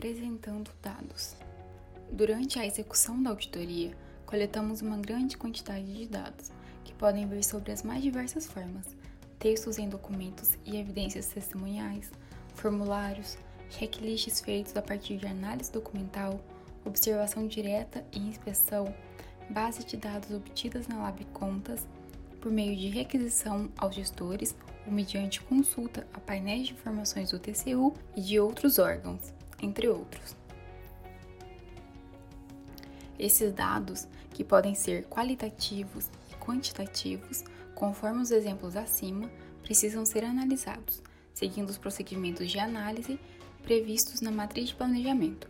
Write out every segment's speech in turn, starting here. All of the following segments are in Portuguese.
Apresentando dados. Durante a execução da auditoria, coletamos uma grande quantidade de dados, que podem vir sobre as mais diversas formas: textos em documentos e evidências testemunhais, formulários, checklists feitos a partir de análise documental, observação direta e inspeção, base de dados obtidas na Lab Contas, por meio de requisição aos gestores ou mediante consulta a painéis de informações do TCU e de outros órgãos, entre outros. Esses dados, que podem ser qualitativos e quantitativos, conforme os exemplos acima, precisam ser analisados, seguindo os procedimentos de análise previstos na matriz de planejamento.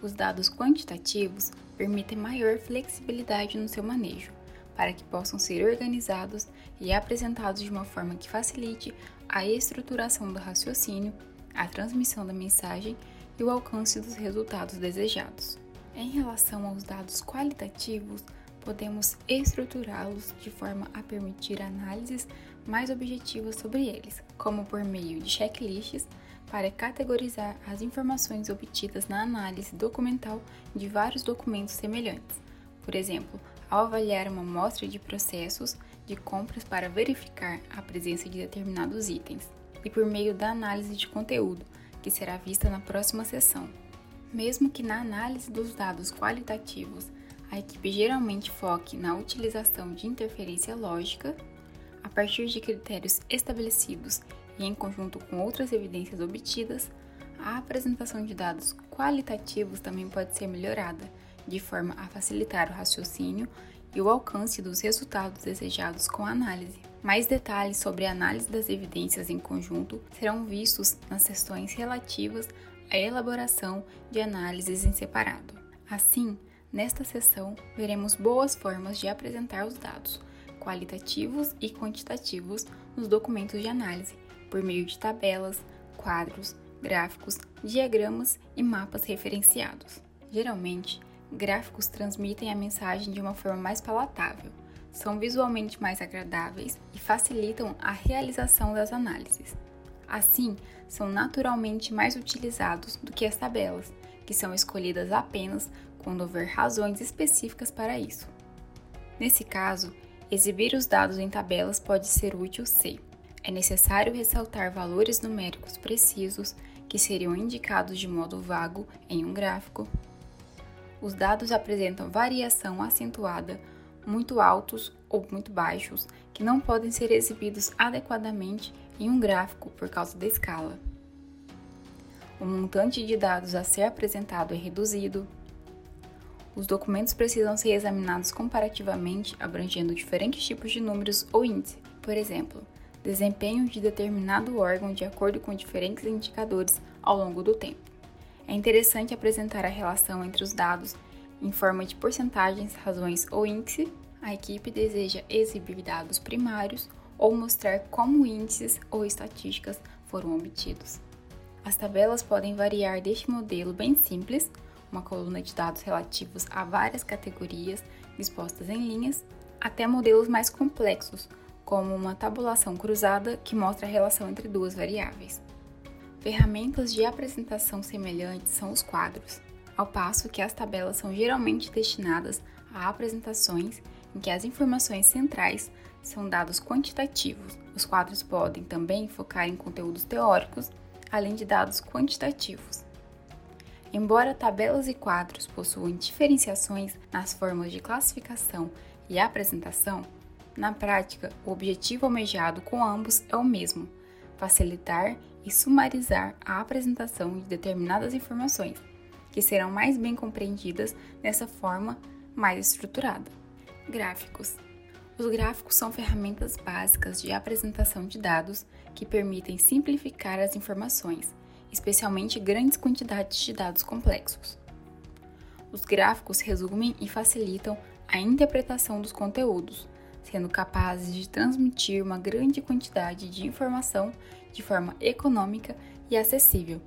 Os dados quantitativos permitem maior flexibilidade no seu manejo, para que possam ser organizados e apresentados de uma forma que facilite a estruturação do raciocínio, a transmissão da mensagem e o alcance dos resultados desejados. Em relação aos dados qualitativos, podemos estruturá-los de forma a permitir análises mais objetivas sobre eles, como por meio de checklists para categorizar as informações obtidas na análise documental de vários documentos semelhantes. Por exemplo, ao avaliar uma amostra de processos de compras para verificar a presença de determinados itens, e por meio da análise de conteúdo, que será vista na próxima sessão. Mesmo que na análise dos dados qualitativos a equipe geralmente foque na utilização de interferência lógica, a partir de critérios estabelecidos e em conjunto com outras evidências obtidas, a apresentação de dados qualitativos também pode ser melhorada, de forma a facilitar o raciocínio e o alcance dos resultados desejados com a análise. Mais detalhes sobre a análise das evidências em conjunto serão vistos nas sessões relativas a elaboração de análises em separado. Assim, nesta sessão, veremos boas formas de apresentar os dados, qualitativos e quantitativos, nos documentos de análise, por meio de tabelas, quadros, gráficos, diagramas e mapas referenciados. Geralmente, gráficos transmitem a mensagem de uma forma mais palatável, são visualmente mais agradáveis e facilitam a realização das análises. Assim, são naturalmente mais utilizados do que as tabelas, que são escolhidas apenas quando houver razões específicas para isso. Nesse caso, exibir os dados em tabelas pode ser útil se é necessário ressaltar valores numéricos precisos que seriam indicados de modo vago em um gráfico. Os dados apresentam variação acentuada, muito altos ou muito baixos, que não podem ser exibidos adequadamente em um gráfico por causa da escala. O montante de dados a ser apresentado é reduzido. Os documentos precisam ser examinados comparativamente, abrangendo diferentes tipos de números ou índice. Por exemplo, desempenho de determinado órgão de acordo com diferentes indicadores ao longo do tempo. É interessante apresentar a relação entre os dados em forma de porcentagens, razões ou índice. A equipe deseja exibir dados primários ou mostrar como índices ou estatísticas foram obtidos. As tabelas podem variar deste modelo bem simples, uma coluna de dados relativos a várias categorias dispostas em linhas, até modelos mais complexos, como uma tabulação cruzada que mostra a relação entre duas variáveis. Ferramentas de apresentação semelhantes são os quadros, ao passo que as tabelas são geralmente destinadas a apresentações em que as informações centrais são dados quantitativos. Os quadros podem também focar em conteúdos teóricos, além de dados quantitativos. Embora tabelas e quadros possuam diferenciações nas formas de classificação e apresentação, na prática, o objetivo almejado com ambos é o mesmo: facilitar e sumarizar a apresentação de determinadas informações, que serão mais bem compreendidas dessa forma mais estruturada. Gráficos. Os gráficos são ferramentas básicas de apresentação de dados que permitem simplificar as informações, especialmente grandes quantidades de dados complexos. Os gráficos resumem e facilitam a interpretação dos conteúdos, sendo capazes de transmitir uma grande quantidade de informação de forma econômica e acessível,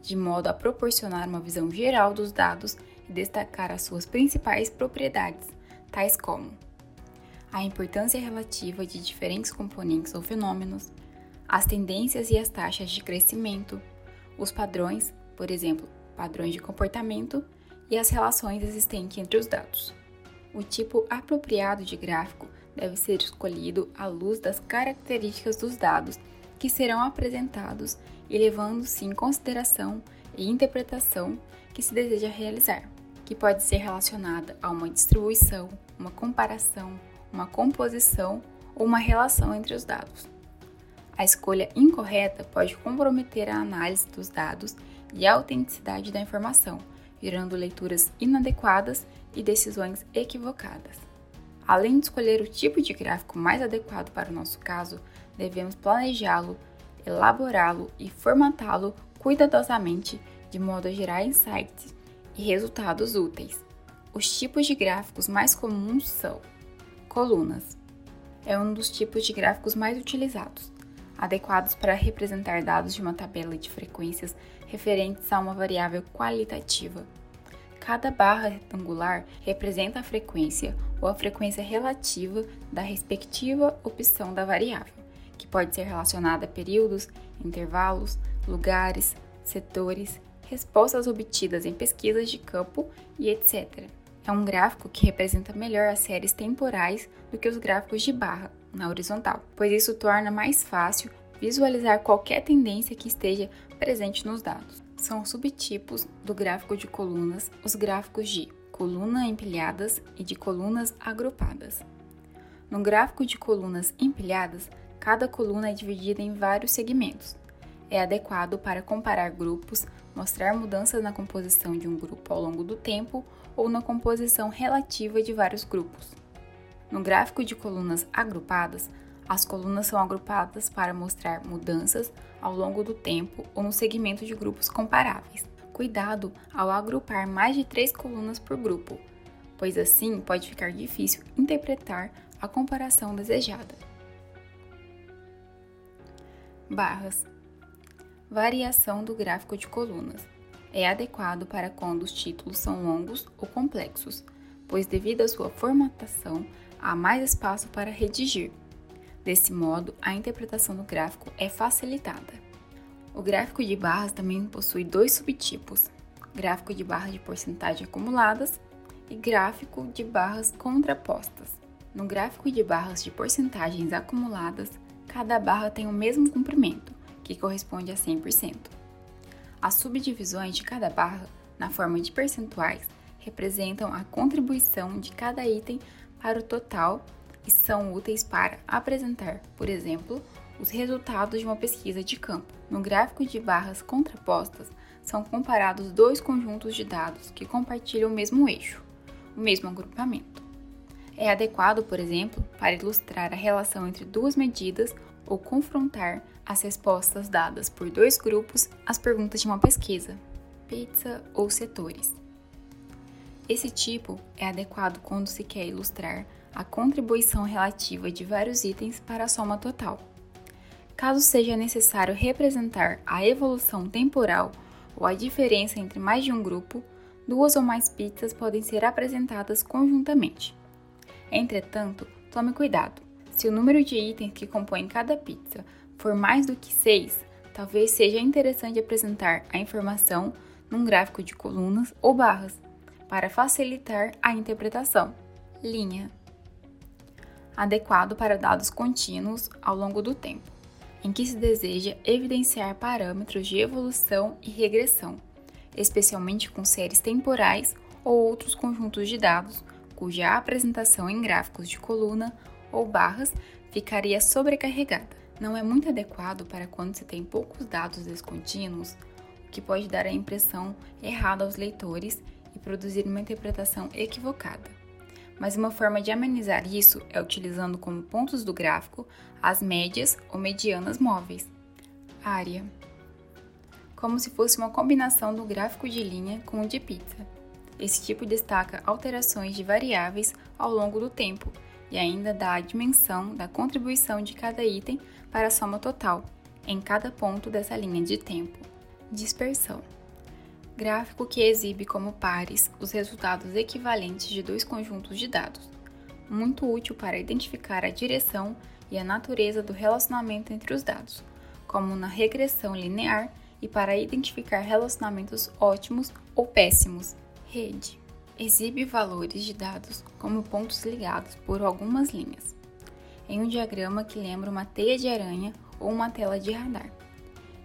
de modo a proporcionar uma visão geral dos dados e destacar as suas principais propriedades, tais como a importância relativa de diferentes componentes ou fenômenos, as tendências e as taxas de crescimento, os padrões, por exemplo, padrões de comportamento e as relações existentes entre os dados. O tipo apropriado de gráfico deve ser escolhido à luz das características dos dados que serão apresentados e levando-se em consideração e interpretação que se deseja realizar, que pode ser relacionada a uma distribuição, uma comparação, uma composição ou uma relação entre os dados. A escolha incorreta pode comprometer a análise dos dados e a autenticidade da informação, gerando leituras inadequadas e decisões equivocadas. Além de escolher o tipo de gráfico mais adequado para o nosso caso, devemos planejá-lo, elaborá-lo e formatá-lo cuidadosamente de modo a gerar insights e resultados úteis. Os tipos de gráficos mais comuns são colunas. É um dos tipos de gráficos mais utilizados, adequados para representar dados de uma tabela de frequências referentes a uma variável qualitativa. Cada barra retangular representa a frequência ou a frequência relativa da respectiva opção da variável, que pode ser relacionada a períodos, intervalos, lugares, setores, respostas obtidas em pesquisas de campo e etc. É um gráfico que representa melhor as séries temporais do que os gráficos de barra, na horizontal, pois isso torna mais fácil visualizar qualquer tendência que esteja presente nos dados. São subtipos do gráfico de colunas os gráficos de coluna empilhadas e de colunas agrupadas. No gráfico de colunas empilhadas, cada coluna é dividida em vários segmentos. É adequado para comparar grupos, mostrar mudanças na composição de um grupo ao longo do tempo ou na composição relativa de vários grupos. No gráfico de colunas agrupadas, as colunas são agrupadas para mostrar mudanças ao longo do tempo ou no segmento de grupos comparáveis. Cuidado ao agrupar mais de três colunas por grupo, pois assim pode ficar difícil interpretar a comparação desejada. Barras Variação do gráfico de colunas é adequado para quando os títulos são longos ou complexos, pois, devido à sua formatação, há mais espaço para redigir. Desse modo, a interpretação do gráfico é facilitada. O gráfico de barras também possui dois subtipos: gráfico de barras de porcentagem acumuladas e gráfico de barras contrapostas. No gráfico de barras de porcentagens acumuladas, cada barra tem o mesmo comprimento, que corresponde a 100%. As subdivisões de cada barra, na forma de percentuais, representam a contribuição de cada item para o total e são úteis para apresentar, por exemplo, os resultados de uma pesquisa de campo. No gráfico de barras contrapostas, são comparados dois conjuntos de dados que compartilham o mesmo eixo, o mesmo agrupamento. É adequado, por exemplo, para ilustrar a relação entre duas medidas ou confrontar as respostas dadas por dois grupos às perguntas de uma pesquisa, pizza ou setores. Esse tipo é adequado quando se quer ilustrar a contribuição relativa de vários itens para a soma total. Caso seja necessário representar a evolução temporal ou a diferença entre mais de um grupo, duas ou mais pizzas podem ser apresentadas conjuntamente. Entretanto, tome cuidado. Se o número de itens que compõem cada pizza for mais do que 6, talvez seja interessante apresentar a informação num gráfico de colunas ou barras, para facilitar a interpretação. Linha adequado para dados contínuos ao longo do tempo, em que se deseja evidenciar parâmetros de evolução e regressão, especialmente com séries temporais ou outros conjuntos de dados cuja apresentação em gráficos de coluna ou barras ficaria sobrecarregada. Não é muito adequado para quando se tem poucos dados descontínuos, o que pode dar a impressão errada aos leitores e produzir uma interpretação equivocada mas uma forma de amenizar isso é utilizando como pontos do gráfico as médias ou medianas móveis. Área. Como se fosse uma combinação do gráfico de linha com o de pizza. Esse tipo destaca alterações de variáveis ao longo do tempo e ainda dá a dimensão da contribuição de cada item para a soma total, em cada ponto dessa linha de tempo. Dispersão gráfico que exibe como pares os resultados equivalentes de dois conjuntos de dados, muito útil para identificar a direção e a natureza do relacionamento entre os dados, como na regressão linear e para identificar relacionamentos ótimos ou péssimos. Rede exibe valores de dados como pontos ligados por algumas linhas, em um diagrama que lembra uma teia de aranha ou uma tela de radar,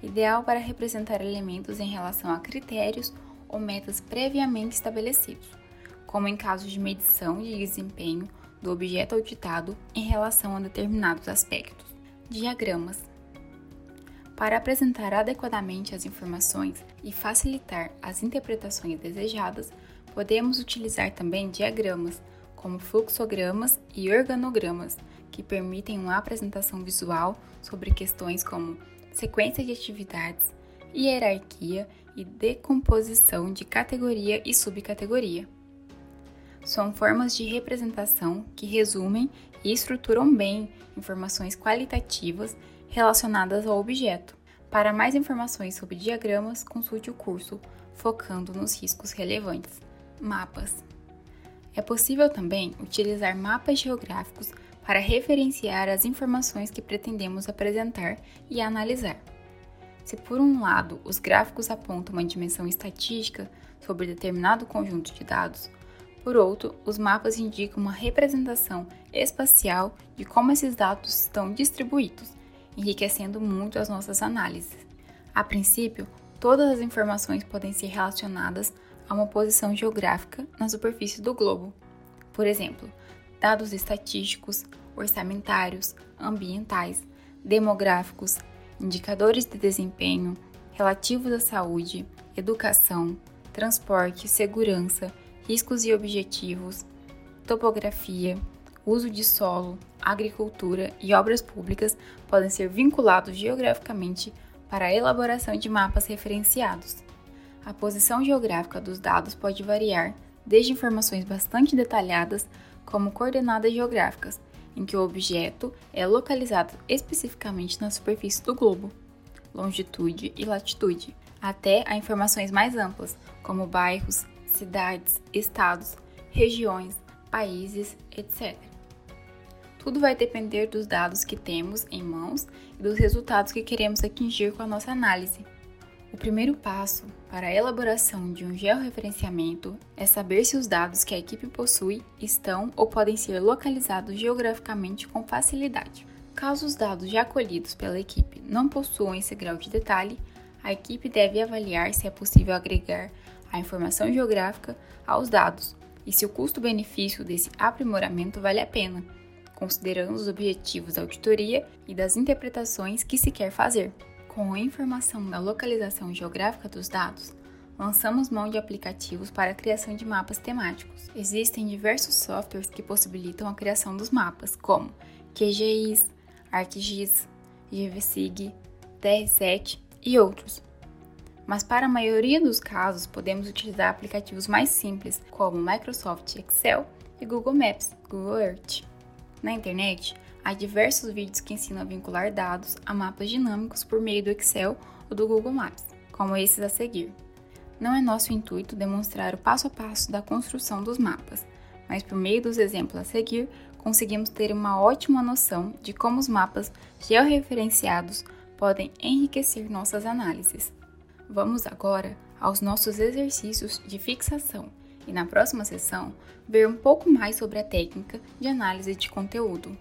ideal para representar elementos em relação a critérios ou metas previamente estabelecidos, como em casos de medição de desempenho do objeto auditado em relação a determinados aspectos. Diagramas para apresentar adequadamente as informações e facilitar as interpretações desejadas, podemos utilizar também diagramas, como fluxogramas e organogramas, que permitem uma apresentação visual sobre questões como sequência de atividades, hierarquia e decomposição de categoria e subcategoria. São formas de representação que resumem e estruturam bem informações qualitativas relacionadas ao objeto. Para mais informações sobre diagramas, consulte o curso Focando nos Riscos Relevantes. Mapas. É possível também utilizar mapas geográficos para referenciar as informações que pretendemos apresentar e analisar. Se, por um lado, os gráficos apontam uma dimensão estatística sobre determinado conjunto de dados, por outro, os mapas indicam uma representação espacial de como esses dados estão distribuídos, enriquecendo muito as nossas análises. A princípio, todas as informações podem ser relacionadas a uma posição geográfica na superfície do globo. Por exemplo, dados estatísticos, orçamentários, ambientais, demográficos, indicadores de desempenho, relativos à saúde, educação, transporte, segurança, riscos e objetivos, topografia, uso de solo, agricultura e obras públicas podem ser vinculados geograficamente para a elaboração de mapas referenciados. A posição geográfica dos dados pode variar desde informações bastante detalhadas, como coordenadas geográficas, em que o objeto é localizado especificamente na superfície do globo, longitude e latitude, até a informações mais amplas, como bairros, cidades, estados, regiões, países, etc. Tudo vai depender dos dados que temos em mãos e dos resultados que queremos atingir com a nossa análise. O primeiro passo para a elaboração de um georreferenciamento é saber se os dados que a equipe possui estão ou podem ser localizados geograficamente com facilidade. Caso os dados já colhidos pela equipe não possuam esse grau de detalhe, a equipe deve avaliar se é possível agregar a informação geográfica aos dados e se o custo-benefício desse aprimoramento vale a pena considerando os objetivos da auditoria e das interpretações que se quer fazer. Com a informação da localização geográfica dos dados, lançamos mão de aplicativos para a criação de mapas temáticos. Existem diversos softwares que possibilitam a criação dos mapas, como QGIS, ArcGIS, GVSig, TR7 e outros. Mas para a maioria dos casos, podemos utilizar aplicativos mais simples, como Microsoft Excel e Google Maps, Google Earth. Na internet, há diversos vídeos que ensinam a vincular dados a mapas dinâmicos por meio do Excel ou do Google Maps, como esses a seguir. Não é nosso intuito demonstrar o passo a passo da construção dos mapas, mas por meio dos exemplos a seguir, conseguimos ter uma ótima noção de como os mapas georreferenciados podem enriquecer nossas análises. Vamos agora aos nossos exercícios de fixação e na próxima sessão ver um pouco mais sobre a técnica de análise de conteúdo.